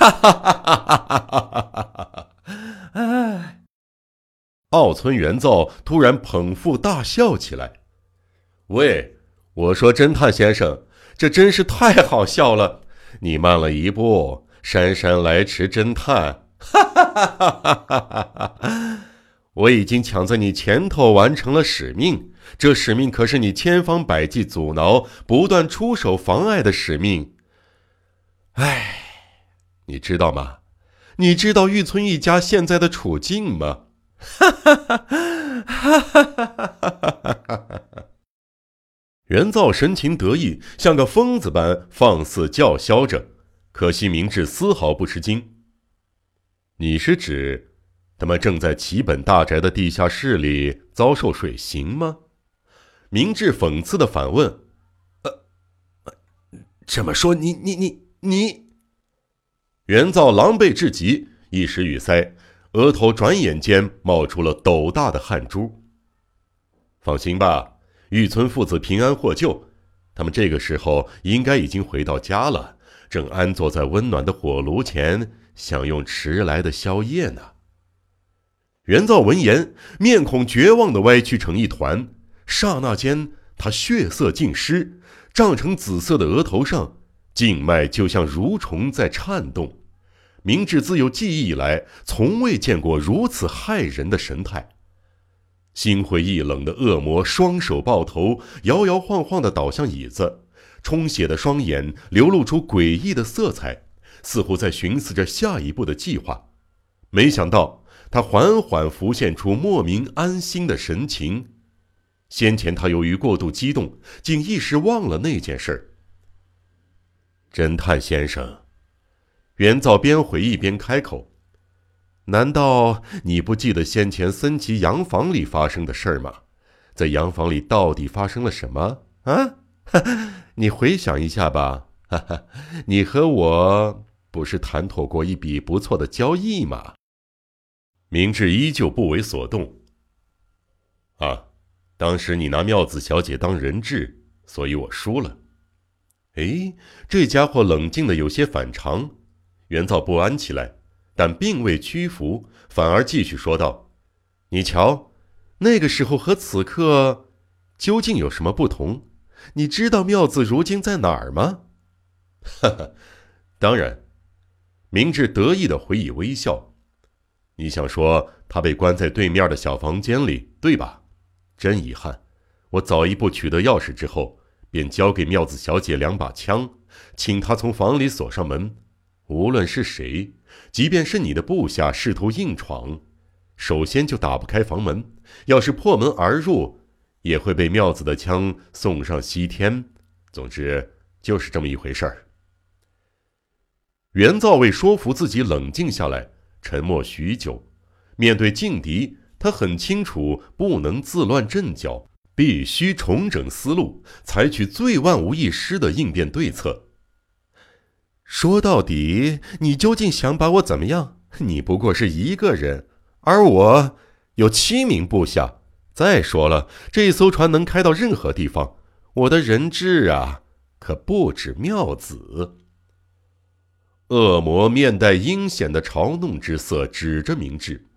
哈哈哈哈哈哈！哎，奥村元造突然捧腹大笑起来。喂，我说侦探先生，这真是太好笑了！你慢了一步，姗姗来迟，侦探。哈哈哈哈哈哈！我已经抢在你前头完成了使命，这使命可是你千方百计阻挠、不断出手妨碍的使命。哎，你知道吗？你知道玉村一家现在的处境吗？哈哈哈哈哈哈！人造神情得意，像个疯子般放肆叫嚣着。可惜明智丝毫不吃惊。你是指，他们正在齐本大宅的地下室里遭受水刑吗？明智讽刺的反问。呃，这么说，你你你你，袁造狼狈至极，一时语塞，额头转眼间冒出了斗大的汗珠。放心吧。玉村父子平安获救，他们这个时候应该已经回到家了，正安坐在温暖的火炉前享用迟来的宵夜呢。袁造闻言，面孔绝望的歪曲成一团，刹那间，他血色尽失，涨成紫色的额头上，静脉就像蠕虫在颤动。明智自有记忆以来，从未见过如此骇人的神态。心灰意冷的恶魔双手抱头，摇摇晃晃地倒向椅子，充血的双眼流露出诡异的色彩，似乎在寻思着下一步的计划。没想到，他缓缓浮现出莫名安心的神情。先前他由于过度激动，竟一时忘了那件事儿。侦探先生，袁造边回忆边开口。难道你不记得先前森崎洋房里发生的事儿吗？在洋房里到底发生了什么啊？你回想一下吧。哈哈，你和我不是谈妥过一笔不错的交易吗？明智依旧不为所动。啊，当时你拿妙子小姐当人质，所以我输了。哎，这家伙冷静的有些反常，元造不安起来。但并未屈服，反而继续说道：“你瞧，那个时候和此刻究竟有什么不同？你知道妙子如今在哪儿吗？”“哈哈，当然。”明智得意的回以微笑。“你想说他被关在对面的小房间里，对吧？真遗憾，我早一步取得钥匙之后，便交给妙子小姐两把枪，请她从房里锁上门。无论是谁。”即便是你的部下试图硬闯，首先就打不开房门；要是破门而入，也会被妙子的枪送上西天。总之，就是这么一回事儿。袁造为说服自己冷静下来，沉默许久。面对劲敌，他很清楚不能自乱阵脚，必须重整思路，采取最万无一失的应变对策。说到底，你究竟想把我怎么样？你不过是一个人，而我有七名部下。再说了，这艘船能开到任何地方，我的人质啊，可不止妙子。恶魔面带阴险的嘲弄之色，指着明智：“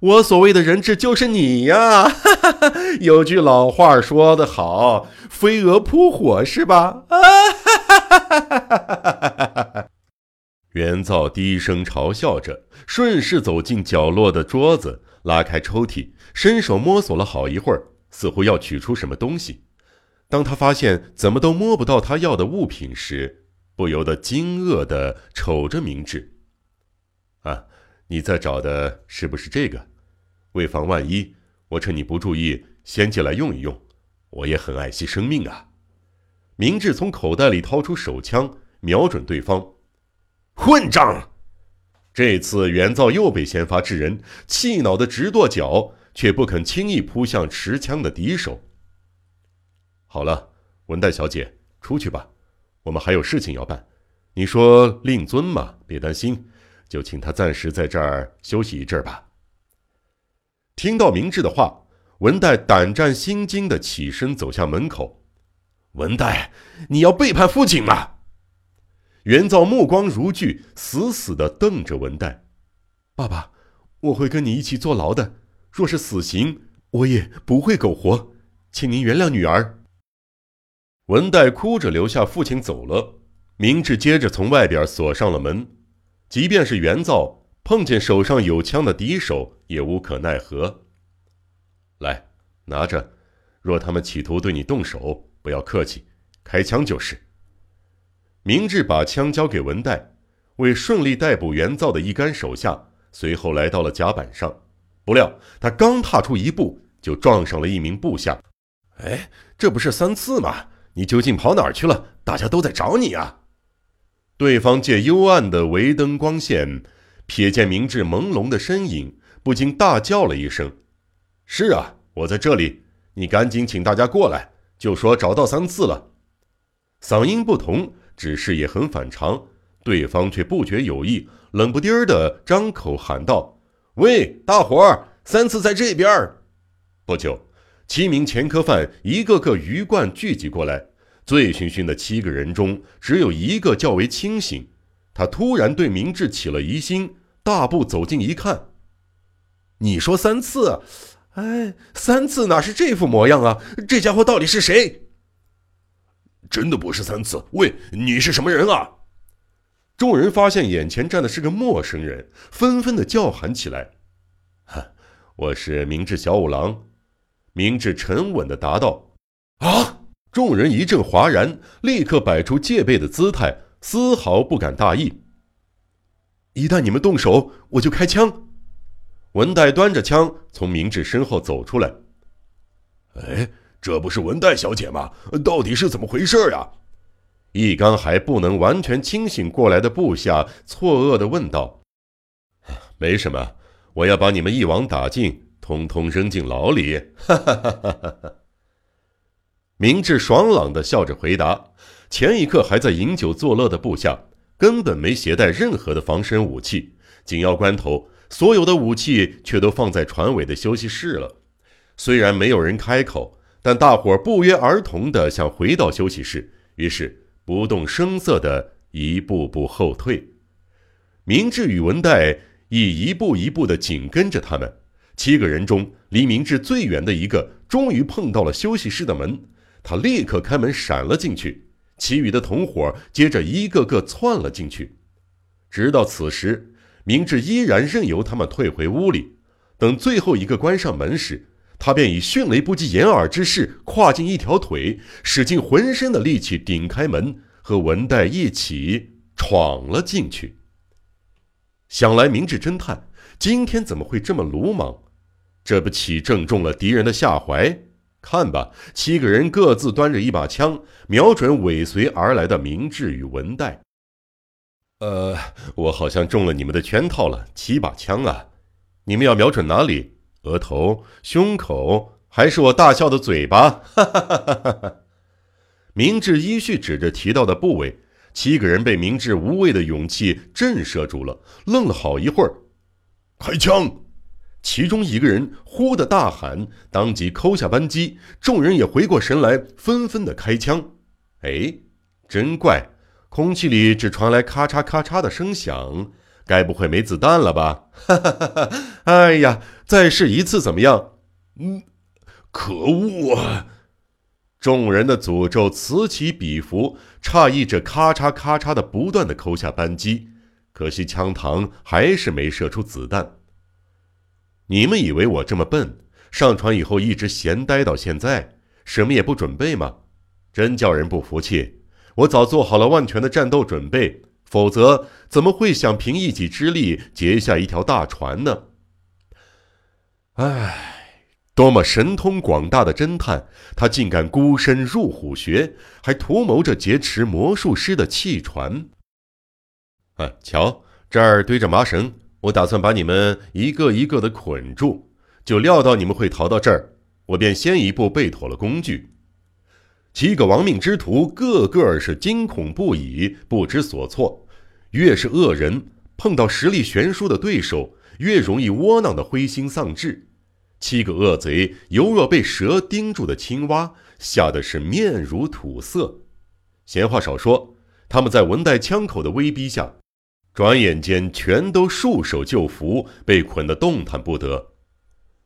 我所谓的人质就是你呀！有句老话说得好，飞蛾扑火，是吧？”啊！袁造低声嘲笑着，顺势走进角落的桌子，拉开抽屉，伸手摸索了好一会儿，似乎要取出什么东西。当他发现怎么都摸不到他要的物品时，不由得惊愕地瞅着明智：“啊，你在找的是不是这个？为防万一，我趁你不注意先借来用一用。我也很爱惜生命啊。”明智从口袋里掏出手枪，瞄准对方。混账！这次袁造又被先发制人，气恼的直跺脚，却不肯轻易扑向持枪的敌手。好了，文代小姐，出去吧，我们还有事情要办。你说令尊嘛，别担心，就请他暂时在这儿休息一阵吧。听到明智的话，文代胆战心惊的起身走向门口。文代，你要背叛父亲吗？袁造目光如炬，死死的瞪着文代。爸爸，我会跟你一起坐牢的。若是死刑，我也不会苟活，请您原谅女儿。文代哭着留下父亲走了。明智接着从外边锁上了门。即便是袁造碰见手上有枪的敌手，也无可奈何。来，拿着。若他们企图对你动手，不要客气，开枪就是。明智把枪交给文代，为顺利逮捕袁造的一干手下，随后来到了甲板上。不料他刚踏出一步，就撞上了一名部下。哎，这不是三次吗？你究竟跑哪儿去了？大家都在找你啊！对方借幽暗的围灯光线，瞥见明智朦胧的身影，不禁大叫了一声：“是啊，我在这里！你赶紧请大家过来，就说找到三次了。”嗓音不同。只是也很反常，对方却不觉有意，冷不丁儿的张口喊道：“喂，大伙儿，三次在这边儿。”不久，七名前科犯一个个鱼贯聚集过来。醉醺醺的七个人中，只有一个较为清醒。他突然对明智起了疑心，大步走近一看：“你说三次？哎，三次哪是这副模样啊？这家伙到底是谁？”真的不是三次。喂，你是什么人啊？众人发现眼前站的是个陌生人，纷纷的叫喊起来：“哈，我是明智小五郎。”明智沉稳的答道：“啊！”众人一阵哗然，立刻摆出戒备的姿态，丝毫不敢大意。一旦你们动手，我就开枪。文代端着枪从明智身后走出来。哎。这不是文代小姐吗？到底是怎么回事呀？一刚还不能完全清醒过来的部下错愕的问道：“没什么，我要把你们一网打尽，通通扔进牢里。”哈哈哈哈哈！明智爽朗的笑着回答。前一刻还在饮酒作乐的部下，根本没携带任何的防身武器。紧要关头，所有的武器却都放在船尾的休息室了。虽然没有人开口。但大伙不约而同地想回到休息室，于是不动声色地一步步后退。明智与文代亦一步一步地紧跟着他们。七个人中，离明智最远的一个终于碰到了休息室的门，他立刻开门闪了进去。其余的同伙接着一个个窜了进去。直到此时，明智依然任由他们退回屋里。等最后一个关上门时，他便以迅雷不及掩耳之势跨进一条腿，使尽浑身的力气顶开门，和文代一起闯了进去。想来明智侦探今天怎么会这么鲁莽？这不岂正中了敌人的下怀？看吧，七个人各自端着一把枪，瞄准尾随而来的明智与文代。呃，我好像中了你们的圈套了。七把枪啊，你们要瞄准哪里？额头、胸口，还是我大笑的嘴巴？哈哈哈哈哈哈！明智依序指着提到的部位，七个人被明智无畏的勇气震慑住了，愣了好一会儿。开枪！其中一个人忽的大喊，当即扣下扳机，众人也回过神来，纷纷的开枪。哎，真怪，空气里只传来咔嚓咔嚓的声响。该不会没子弹了吧？哈哈哈哈！哎呀，再试一次怎么样？嗯，可恶啊！众人的诅咒此起彼伏，诧异着咔嚓咔嚓的不断的扣下扳机，可惜枪膛还是没射出子弹。你们以为我这么笨，上船以后一直闲待到现在，什么也不准备吗？真叫人不服气！我早做好了万全的战斗准备。否则，怎么会想凭一己之力劫下一条大船呢？唉，多么神通广大的侦探，他竟敢孤身入虎穴，还图谋着劫持魔术师的汽船。啊，瞧，这儿堆着麻绳，我打算把你们一个一个的捆住。就料到你们会逃到这儿，我便先一步备妥了工具。七个亡命之徒个个是惊恐不已，不知所措。越是恶人碰到实力悬殊的对手，越容易窝囊的灰心丧志。七个恶贼犹若被蛇盯住的青蛙，吓得是面如土色。闲话少说，他们在文代枪口的威逼下，转眼间全都束手就缚，被捆得动弹不得。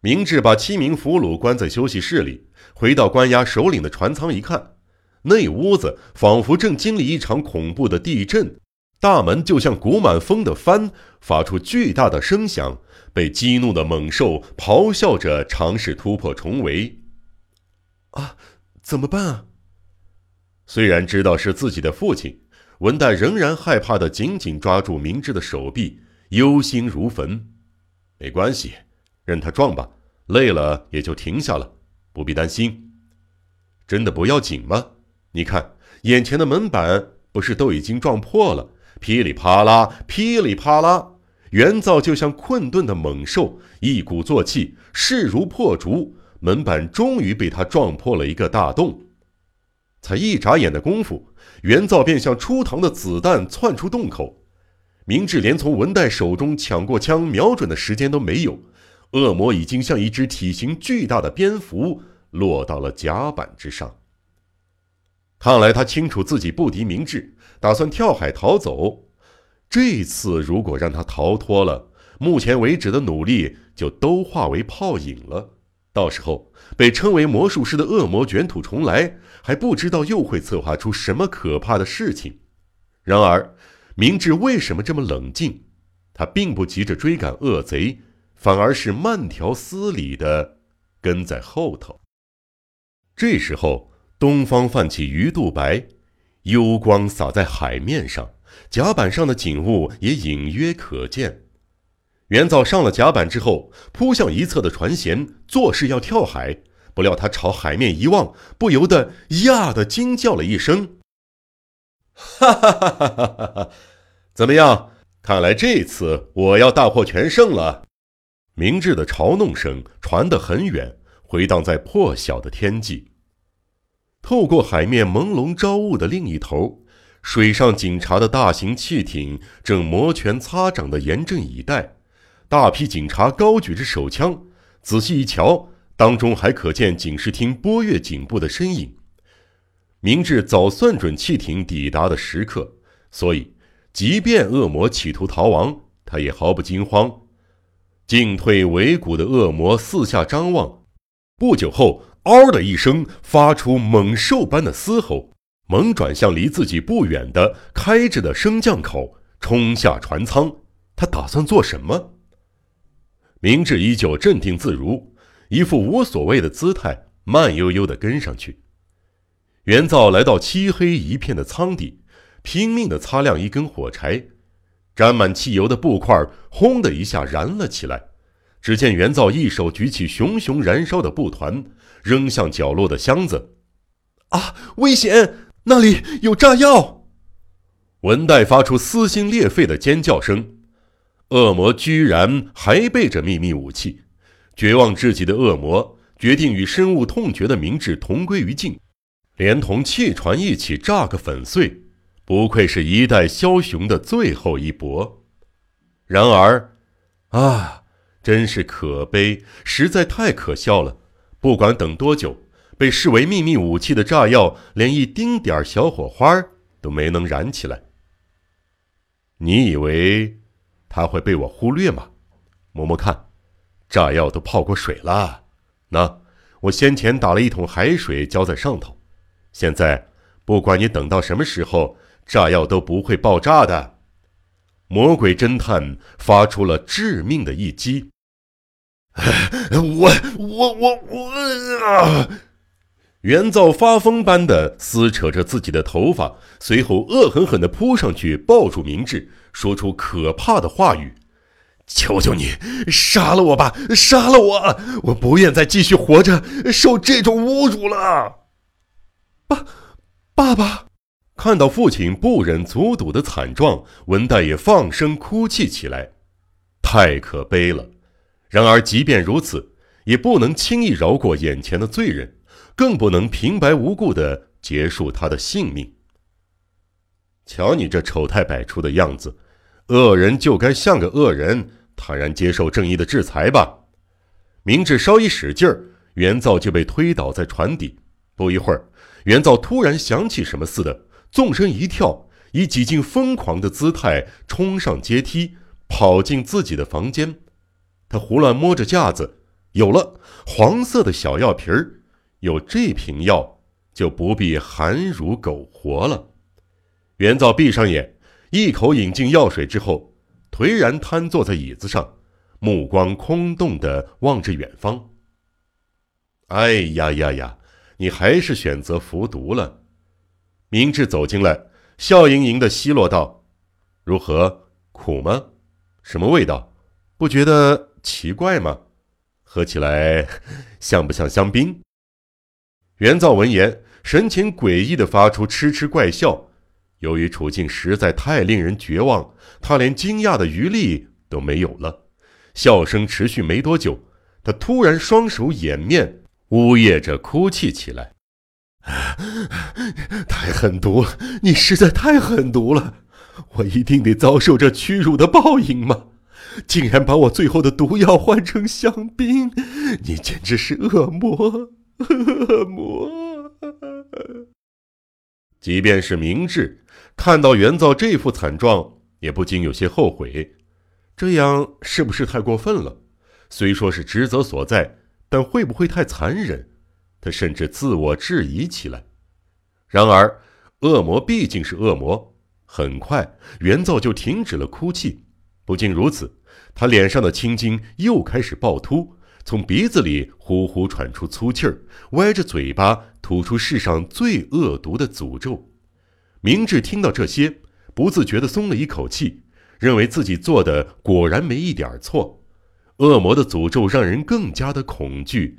明智把七名俘虏关在休息室里，回到关押首领的船舱一看，那屋子仿佛正经历一场恐怖的地震，大门就像鼓满风的帆，发出巨大的声响。被激怒的猛兽咆哮着尝试突破重围。啊，怎么办啊？虽然知道是自己的父亲，文代仍然害怕的紧紧抓住明智的手臂，忧心如焚。没关系，任他撞吧，累了也就停下了，不必担心。真的不要紧吗？你看，眼前的门板不是都已经撞破了？噼里啪啦，噼里啪啦。原造就像困顿的猛兽，一鼓作气，势如破竹，门板终于被他撞破了一个大洞。才一眨眼的功夫，原造便像出膛的子弹窜出洞口。明智连从文代手中抢过枪，瞄准的时间都没有，恶魔已经像一只体型巨大的蝙蝠落到了甲板之上。看来他清楚自己不敌明智，打算跳海逃走。这次如果让他逃脱了，目前为止的努力就都化为泡影了。到时候被称为魔术师的恶魔卷土重来，还不知道又会策划出什么可怕的事情。然而，明智为什么这么冷静？他并不急着追赶恶贼，反而是慢条斯理的跟在后头。这时候，东方泛起鱼肚白，幽光洒在海面上。甲板上的景物也隐约可见。元造上了甲板之后，扑向一侧的船舷，作势要跳海。不料他朝海面一望，不由得呀的惊叫了一声：“哈哈哈哈哈哈！怎么样？看来这次我要大获全胜了。”明智的嘲弄声传得很远，回荡在破晓的天际。透过海面朦胧朝雾的另一头。水上警察的大型汽艇正摩拳擦掌地严阵以待，大批警察高举着手枪。仔细一瞧，当中还可见警视厅波月警部的身影。明智早算准汽艇抵达的时刻，所以即便恶魔企图逃亡，他也毫不惊慌。进退维谷的恶魔四下张望，不久后，嗷的一声，发出猛兽般的嘶吼。猛转向离自己不远的开着的升降口，冲下船舱。他打算做什么？明智依旧镇定自如，一副无所谓的姿态，慢悠悠地跟上去。元造来到漆黑一片的舱底，拼命地擦亮一根火柴，沾满汽油的布块轰的一下燃了起来。只见元造一手举起熊熊燃烧的布团，扔向角落的箱子。啊，危险！那里有炸药！文代发出撕心裂肺的尖叫声。恶魔居然还背着秘密武器，绝望至极的恶魔决定与深恶痛绝的明智同归于尽，连同汽船一起炸个粉碎。不愧是一代枭雄的最后一搏。然而，啊，真是可悲，实在太可笑了。不管等多久。被视为秘密武器的炸药，连一丁点儿小火花都没能燃起来。你以为他会被我忽略吗？摸摸看，炸药都泡过水了。那我先前打了一桶海水浇在上头，现在不管你等到什么时候，炸药都不会爆炸的。魔鬼侦探发出了致命的一击。我我我我啊！元造发疯般的撕扯着自己的头发，随后恶狠狠地扑上去抱住明智，说出可怕的话语：“求求你，杀了我吧，杀了我！我不愿再继续活着，受这种侮辱了。”爸，爸爸，看到父亲不忍卒睹的惨状，文代也放声哭泣起来，太可悲了。然而，即便如此，也不能轻易饶过眼前的罪人。更不能平白无故的结束他的性命。瞧你这丑态百出的样子，恶人就该像个恶人，坦然接受正义的制裁吧。明智稍一使劲儿，元造就被推倒在船底。不一会儿，元造突然想起什么似的，纵身一跳，以几近疯狂的姿态冲上阶梯，跑进自己的房间。他胡乱摸着架子，有了黄色的小药瓶儿，有这瓶药就不必含如苟活了。袁造闭上眼，一口饮进药水之后，颓然瘫坐在椅子上，目光空洞地望着远方。哎呀呀呀！你还是选择服毒了。明智走进来，笑盈盈的奚落道：“如何？苦吗？什么味道？不觉得奇怪吗？喝起来像不像香槟？”袁造闻言，神情诡异的发出嗤嗤怪笑。由于处境实在太令人绝望，他连惊讶的余力都没有了。笑声持续没多久，他突然双手掩面。呜咽着哭泣起来，太狠毒了！你实在太狠毒了！我一定得遭受这屈辱的报应吗？竟然把我最后的毒药换成香槟！你简直是恶魔！恶魔！即便是明智看到元造这副惨状，也不禁有些后悔。这样是不是太过分了？虽说是职责所在。但会不会太残忍？他甚至自我质疑起来。然而，恶魔毕竟是恶魔。很快，原造就停止了哭泣。不仅如此，他脸上的青筋又开始暴突，从鼻子里呼呼喘出粗气儿，歪着嘴巴吐出世上最恶毒的诅咒。明智听到这些，不自觉地松了一口气，认为自己做的果然没一点错。恶魔的诅咒让人更加的恐惧，